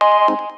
Thank you.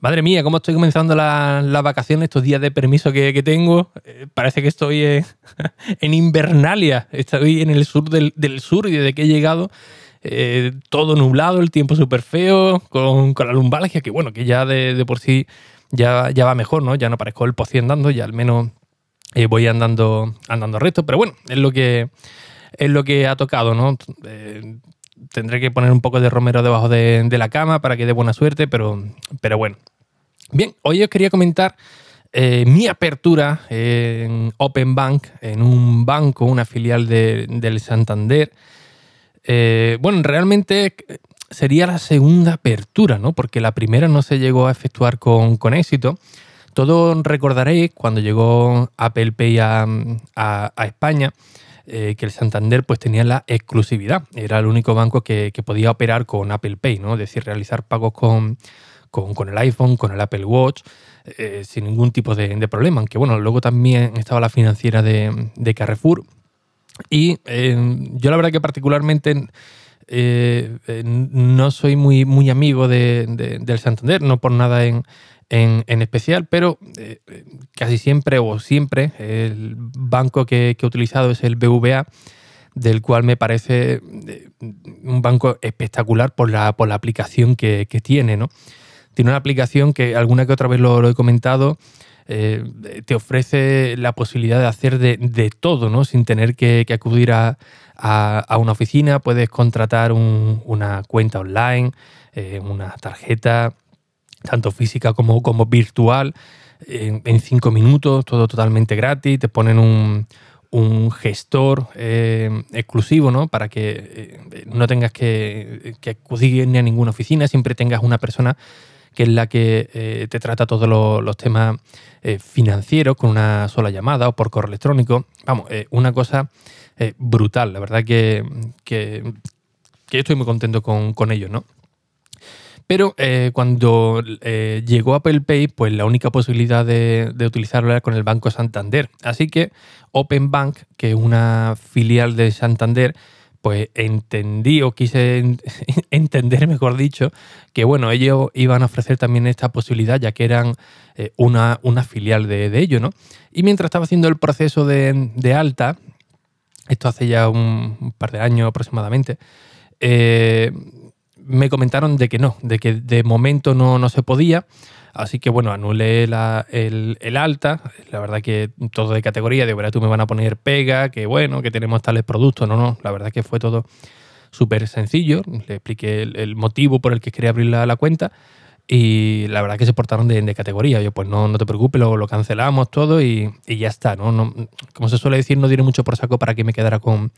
Madre mía, cómo estoy comenzando las vacaciones, estos días de permiso que, tengo. Eh, parece que estoy en Invernalia. Estoy en el sur del, sur y desde que he llegado, eh, todo nublado, el tiempo súper feo, con, la lumbalgia, que bueno, que ya de, por sí ya, ya va mejor, ¿no? Ya no parezco el pocí andando, ya al menos eh, voy andando, andando recto. Pero bueno, es lo que, es lo que ha tocado, ¿no? tendré que poner un poco de romero debajo de, la cama para que dé buena suerte, pero, pero bueno. Bien, hoy os quería comentar eh, mi apertura en Open Bank, en un banco, una filial del Santander. Eh, bueno, realmente sería la segunda apertura, ¿no? Porque la primera no se llegó a efectuar con, éxito. Todos recordaréis cuando llegó Apple Pay a España eh, que el Santander pues tenía la exclusividad. Era el único banco que, podía operar con Apple Pay, ¿no? Es decir, realizar pagos con, con, el iPhone, con el Apple Watch, eh, sin ningún tipo de, problema. Aunque bueno, luego también estaba la financiera de, Carrefour. Y eh, yo la verdad que particularmente no soy muy, muy amigo del Santander, no por nada en, en, especial, pero eh, casi siempre o siempre el banco que, he utilizado es el BVA, del cual me parece eh, un banco espectacular por la, por la aplicación que, tiene. ¿no? Tiene una aplicación que alguna que otra vez lo, he comentado, eh, te ofrece la posibilidad de hacer de, todo, ¿no? sin tener que, acudir a, una oficina. Puedes contratar una cuenta online, una tarjeta, tanto física como, virtual, en, cinco minutos, todo totalmente gratis, te ponen un, gestor eh, exclusivo, ¿no? Para que eh, no tengas que, acudir ni a ninguna oficina, siempre tengas una persona que es la que eh, te trata todos los, temas financieros con una sola llamada o por correo electrónico. Vamos, una cosa brutal, la verdad que, que, estoy muy contento con, con ello, ¿no? Pero eh, cuando eh, llegó Apple Pay, pues la única posibilidad de, utilizarlo era con el Banco Santander. Así que Open Bank, que es una filial de Santander, pues entendí o quise entender, mejor dicho, que bueno, ellos iban a ofrecer también esta posibilidad, ya que eran eh, una, una, filial de, ellos, ¿no? Y mientras estaba haciendo el proceso de, alta, esto hace ya un, par de años aproximadamente, me comentaron de que no, de que de momento no, no se podía. Así que bueno, anulé el, alta. La verdad que todo de categoría, de verdad tú me van a poner pega, que bueno, que tenemos tales productos. No, no, la verdad que fue todo súper sencillo. Le expliqué el, motivo por el que quería abrir la, cuenta y la verdad que se portaron de, categoría. Yo, pues no, no te preocupes, lo, lo cancelamos todo y, ya está. ¿no? No, como se suele decir, no diré mucho por saco para que me quedara con,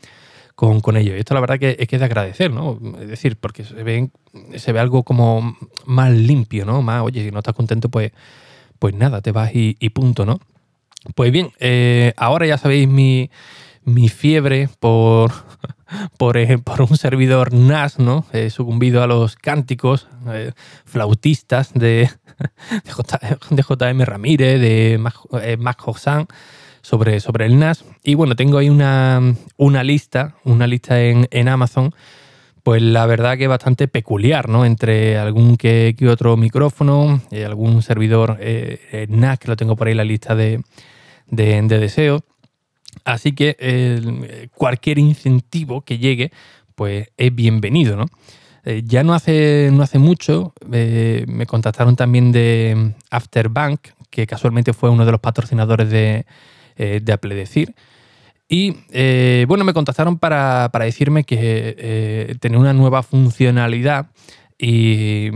con, ello. Y esto la verdad que es que es de agradecer, ¿no? Es decir, porque se ve, se ve algo como más limpio, ¿no? Más, oye, si no estás contento, pues, pues nada, te vas y, punto, ¿no? Pues bien, eh, ahora ya sabéis mi, fiebre por, por, por, un servidor NAS, ¿no? He sucumbido a los cánticos eh, flautistas de, de, JM Ramírez, de Mac, eh, Mac sobre, sobre el NAS. Y bueno, tengo ahí una, lista, una lista en, Amazon, pues la verdad que es bastante peculiar, ¿no? Entre algún que, otro micrófono, y algún servidor eh, eh, NAS, que lo tengo por ahí en la lista de, de, deseos. Así que eh, cualquier incentivo que llegue, pues es bienvenido, ¿no? ya no hace, no hace mucho me contactaron también de Afterbank, que casualmente fue uno de los patrocinadores de, eh, de Apple decir. Y eh, bueno, me contactaron para, decirme que eh, tenía una nueva funcionalidad y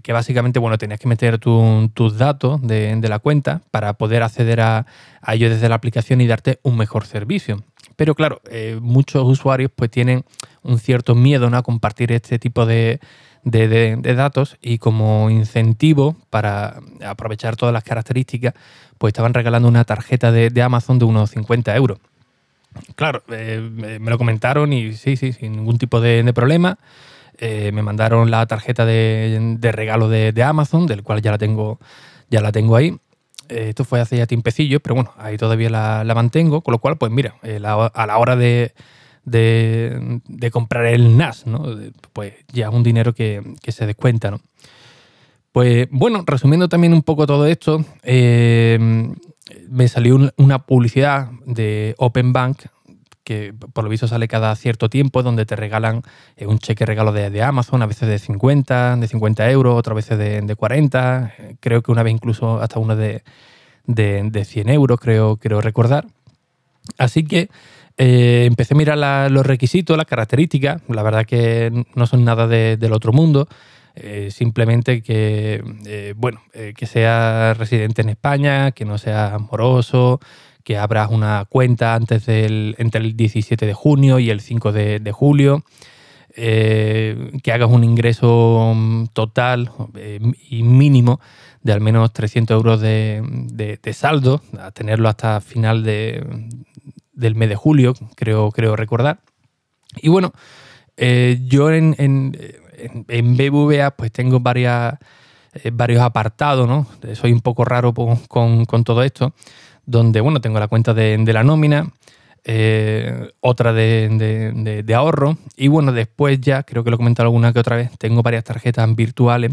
que básicamente, bueno, tenías que meter tus datos de, la cuenta para poder acceder a, ello desde la aplicación y darte un mejor servicio. Pero claro, muchos usuarios pues tienen un cierto miedo ¿no? a compartir este tipo de, datos y como incentivo para aprovechar todas las características, pues estaban regalando una tarjeta de, Amazon de unos 50 euros. Claro, me lo comentaron y sí, sí, sin ningún tipo de, problema. me mandaron la tarjeta de, regalo de, Amazon, del cual ya la tengo, ya la tengo ahí. Eh, esto fue hace ya tiempecillo, pero bueno, ahí todavía la, mantengo, con lo cual, pues mira, eh, a la hora de, comprar el NAS, ¿no? Pues ya un dinero que, se descuenta, ¿no? Pues bueno, resumiendo también un poco todo esto, eh, me salió una publicidad de Open Bank que por lo visto sale cada cierto tiempo, donde te regalan eh, un cheque regalo de, Amazon, a veces de 50, de 50 euros, otras veces de, 40, eh, creo que una vez incluso hasta uno de, de, 100 euros, creo, creo recordar. Así que eh, empecé a mirar los requisitos, las características, la verdad que no son nada del otro mundo. simplemente que bueno que sea residente en España, que no sea amoroso, que abras una cuenta antes del, entre el 17 de junio y el 5 de, julio, eh, que hagas un ingreso mm, total eh, y mínimo de al menos 300 euros de, saldo, a tenerlo hasta final del mes de julio, creo, creo recordar. Y bueno, eh, yo en, en, BBVA pues tengo varias, varios apartados, ¿no? Soy un poco raro con, con todo esto donde, bueno, tengo la cuenta de, la nómina, eh, otra de, ahorro y bueno, después ya, creo que lo he comentado alguna que otra vez, tengo varias tarjetas virtuales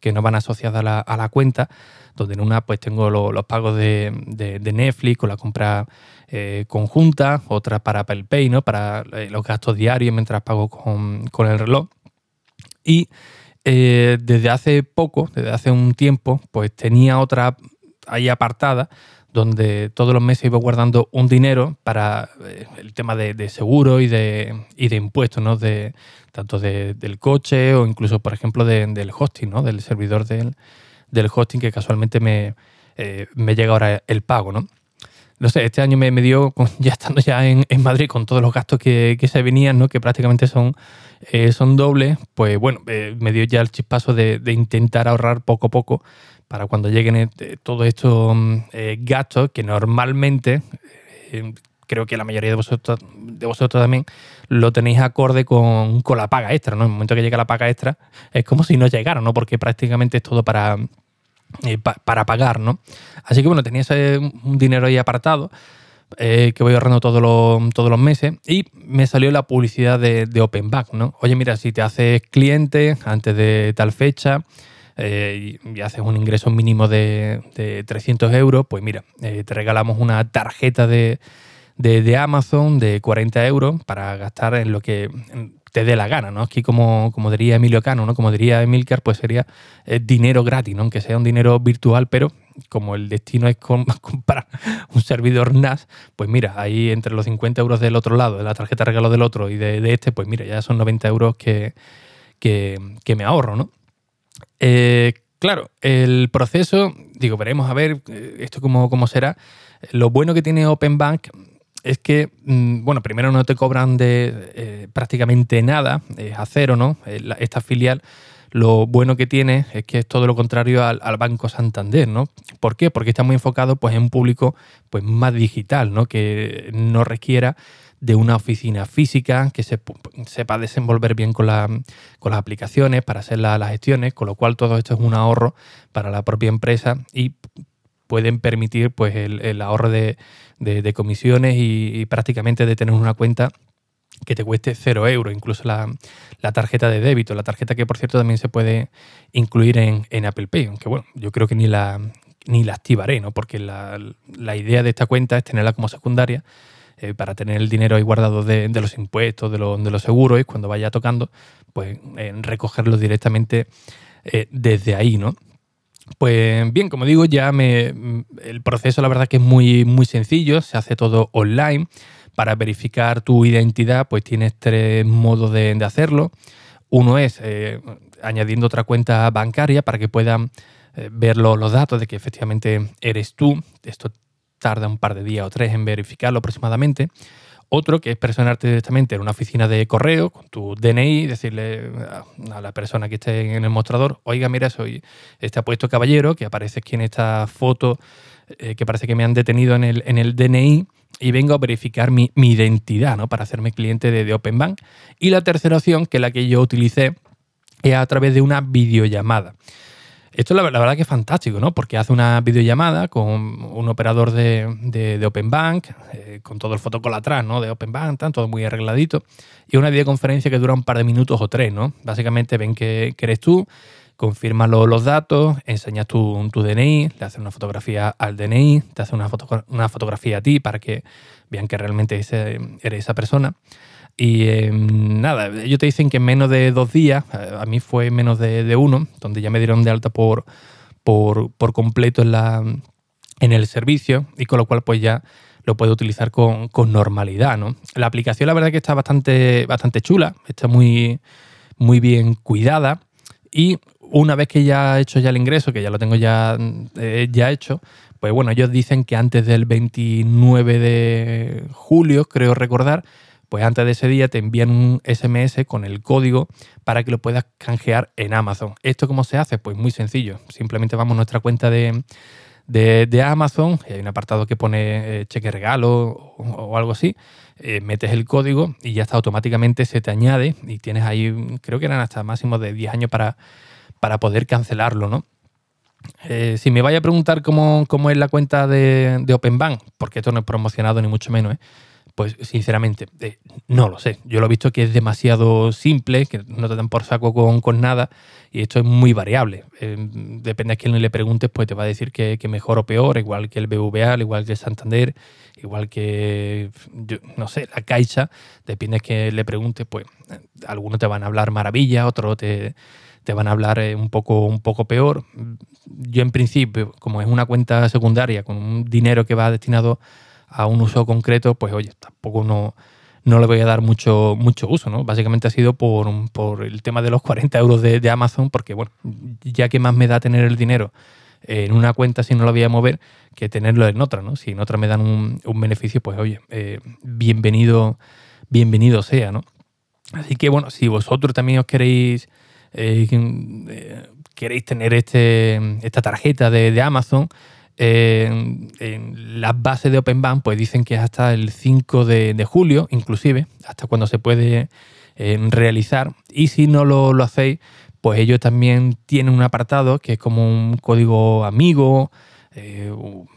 que no van asociadas a la, cuenta, donde en una pues tengo los pagos de, Netflix con la compra eh, conjunta, otra para Apple Pay, para eh, los gastos diarios mientras pago con, con el reloj. Y desde hace poco, desde hace un tiempo, pues tenía otra ahí apartada donde todos los meses iba guardando un dinero para eh, el tema de, seguro y de, y de impuestos, ¿no? De, tanto del coche o incluso, por ejemplo, del hosting, ¿no? Del servidor del, hosting que casualmente me, eh, me, llega ahora el pago, ¿no? No sé, este año me, me dio, ya estando ya en, Madrid con todos los gastos que, se venían, ¿no? Que prácticamente son, eh, son dobles, pues bueno, me dio ya el chispazo de, de intentar ahorrar poco a poco para cuando lleguen eh, todos estos mm, eh, gastos que normalmente, eh, creo que la mayoría de vosotros, de vosotros también, lo tenéis acorde con, la paga extra, ¿no? En el momento que llega la paga extra, es como si no llegara, ¿no? Porque prácticamente es todo para, para pagar, ¿no? Así que bueno, tenía ese, un dinero ahí apartado. que voy ahorrando todos los, todos los meses y me salió la publicidad de, de Open Bank, ¿no? Oye, mira, si te haces cliente antes de tal fecha, eh, y, haces un ingreso mínimo de, 300 euros, pues mira, eh, te regalamos una tarjeta de, Amazon de 40 euros para gastar en lo que te dé la gana, ¿no? Aquí como, como diría Emilio Cano, ¿no? Como diría Emilcar, pues sería eh, dinero gratis, ¿no? Aunque sea un dinero virtual, pero como el destino es comprar un servidor NAS, pues mira, ahí entre los 50 euros del otro lado, de la tarjeta de regalo del otro y de, este, pues mira, ya son 90 euros que, que me ahorro, ¿no? Eh, claro, el proceso, digo, veremos a ver eh, esto cómo, cómo será. Lo bueno que tiene Open Bank es que, mm, bueno, primero no te cobran de eh, prácticamente nada, es a cero, ¿no? Esta filial lo bueno que tiene es que es todo lo contrario al, Banco Santander, ¿no? ¿Por qué? Porque está muy enfocado pues, en un público pues, más digital, ¿no? Que no requiera de una oficina física que se, sepa desenvolver bien con, las aplicaciones para hacer las gestiones, con lo cual todo esto es un ahorro para la propia empresa y pueden permitir pues, el, ahorro de, comisiones y, prácticamente de tener una cuenta que te cueste cero euros, incluso la, tarjeta de débito, la tarjeta que por cierto también se puede incluir en, Apple Pay, aunque bueno, yo creo que ni la, ni la activaré, ¿no? porque la, la idea de esta cuenta es tenerla como secundaria eh, para tener el dinero ahí guardado de, los impuestos, de, de, los seguros, y cuando vaya tocando, pues recogerlo directamente eh, desde ahí, ¿no? Pues bien, como digo, ya me, el proceso la verdad que es muy, muy sencillo, se hace todo online. Para verificar tu identidad, pues tienes tres modos de, hacerlo. Uno es eh, añadiendo otra cuenta bancaria para que puedan ver los datos de que efectivamente eres tú. Esto tarda un par de días o tres en verificarlo aproximadamente. Otro que es personarte directamente en una oficina de correo con tu DNI, decirle a la persona que esté en el mostrador, oiga, mira, soy este apuesto caballero, que aparece aquí en esta foto, eh, que parece que me han detenido en el, en el DNI y vengo a verificar mi, identidad, ¿no? Para hacerme cliente de Open Bank. Y la tercera opción, que es la que yo utilicé, es a través de una videollamada. Esto la, la, verdad que es fantástico, ¿no? Porque hace una videollamada con un operador de, de, Open Bank, eh, con todo el fotocol atrás, ¿no? De Open Bank, todo muy arregladito. Y una videoconferencia que dura un par de minutos o tres, ¿no? Básicamente ven que, eres tú, confirmas los datos, enseñas tu, tu, DNI, le haces una fotografía al DNI, te hace una, una fotografía a ti para que vean que realmente eres esa persona. Y em, nada, ellos te dicen que en menos de dos días, eh, a mí fue menos de, uno, donde ya me dieron de alta por, por, completo en, la, en el servicio y con lo cual pues ya lo puedo utilizar con, normalidad. ¿no? La aplicación la verdad que está bastante, bastante chula, está muy, muy bien cuidada y una vez que ya he hecho ya el ingreso, que ya lo tengo ya, eh, ya hecho, pues bueno, ellos dicen que antes del 29 de julio, creo recordar, pues antes de ese día te envían un SMS con el código para que lo puedas canjear en Amazon. ¿Esto cómo se hace? Pues muy sencillo. Simplemente vamos a nuestra cuenta de, de, Amazon, hay un apartado que pone eh, cheque regalo o, algo así, eh, metes el código y ya está automáticamente se te añade y tienes ahí, creo que eran hasta máximo de 10 años para, para poder cancelarlo, ¿no? Eh, si me vaya a preguntar cómo, es la cuenta de, de Open Bank, porque esto no es promocionado ni mucho menos, ¿eh? Pues sinceramente, eh, no lo sé. Yo lo he visto que es demasiado simple, que no te dan por saco con, nada, y esto es muy variable. Eh, depende a quién le preguntes, pues te va a decir que, mejor o peor, igual que el BVA, igual que el Santander, igual que, no sé, la Caixa. Depende a quién le preguntes, pues eh, algunos te van a hablar maravilla, otros te, van a hablar un poco, un poco peor. Yo en principio, como es una cuenta secundaria con un dinero que va destinado un uso concreto, pues oye, tampoco no, no le voy a dar mucho, mucho uso, ¿no? Básicamente ha sido por, por el tema de los 40 euros de, Amazon, porque bueno, ya que más me da tener el dinero en una cuenta si no lo voy a mover que tenerlo en otra, ¿no? Si en otra me dan un, beneficio, pues oye, eh, bienvenido, bienvenido sea, ¿no? Así que bueno, si vosotros también os queréis, eh, eh, queréis tener este, esta tarjeta de Amazon, en, las bases de Open Bank pues dicen que es hasta el 5 de, julio, inclusive, hasta cuando se puede eh, realizar. Y si no lo, hacéis, pues ellos también tienen un apartado que es como un código amigo, eh,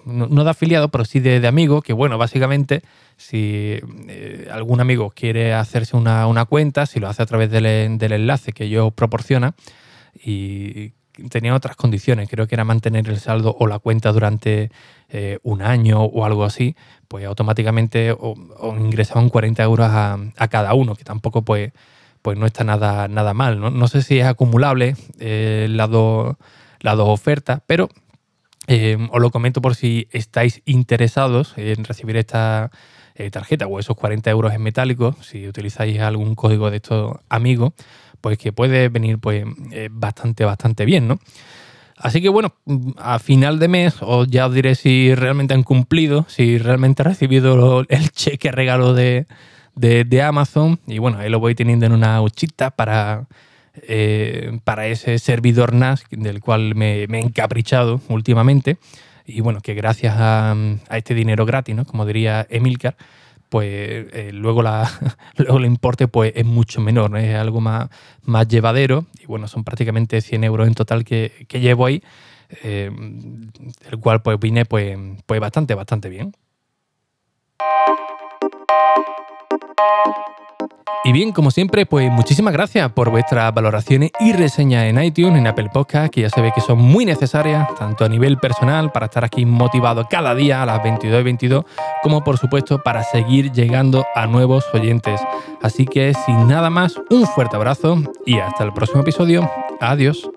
no, de afiliado, pero sí de, amigo, que bueno, básicamente si eh, algún amigo quiere hacerse una, cuenta, si lo hace a través del, del enlace que ellos proporcionan, y tenía otras condiciones, creo que era mantener el saldo o la cuenta durante eh, un año o algo así, pues automáticamente o, ingresaban 40 euros a, cada uno, que tampoco pues, pues no está nada, nada mal. No, sé si es acumulable eh, las, dos, ofertas, pero eh, os lo comento por si estáis interesados en recibir esta tarjeta o esos 40 euros en metálico, si utilizáis algún código de estos amigos pues que puede venir pues eh, bastante, bastante bien, ¿no? Así que bueno, a final de mes os ya os diré si realmente han cumplido, si realmente he recibido el cheque regalo de, Amazon. Y bueno, ahí lo voy teniendo en una huchita para, eh, para ese servidor NAS del cual me, he encaprichado últimamente. Y bueno, que gracias a, a este dinero gratis, ¿no? Como diría Emilcar, pues eh, luego, la, luego el importe pues, es mucho menor, es algo más, más llevadero y bueno, son prácticamente 100 euros en total que, llevo ahí, eh, el cual pues vine pues, pues bastante, bastante bien. Y bien, como siempre, pues muchísimas gracias por vuestras valoraciones y reseñas en iTunes, en Apple Podcast, que ya se ve que son muy necesarias, tanto a nivel personal, para estar aquí motivado cada día a las 22 y 22, como por supuesto para seguir llegando a nuevos oyentes. Así que sin nada más, un fuerte abrazo y hasta el próximo episodio. Adiós.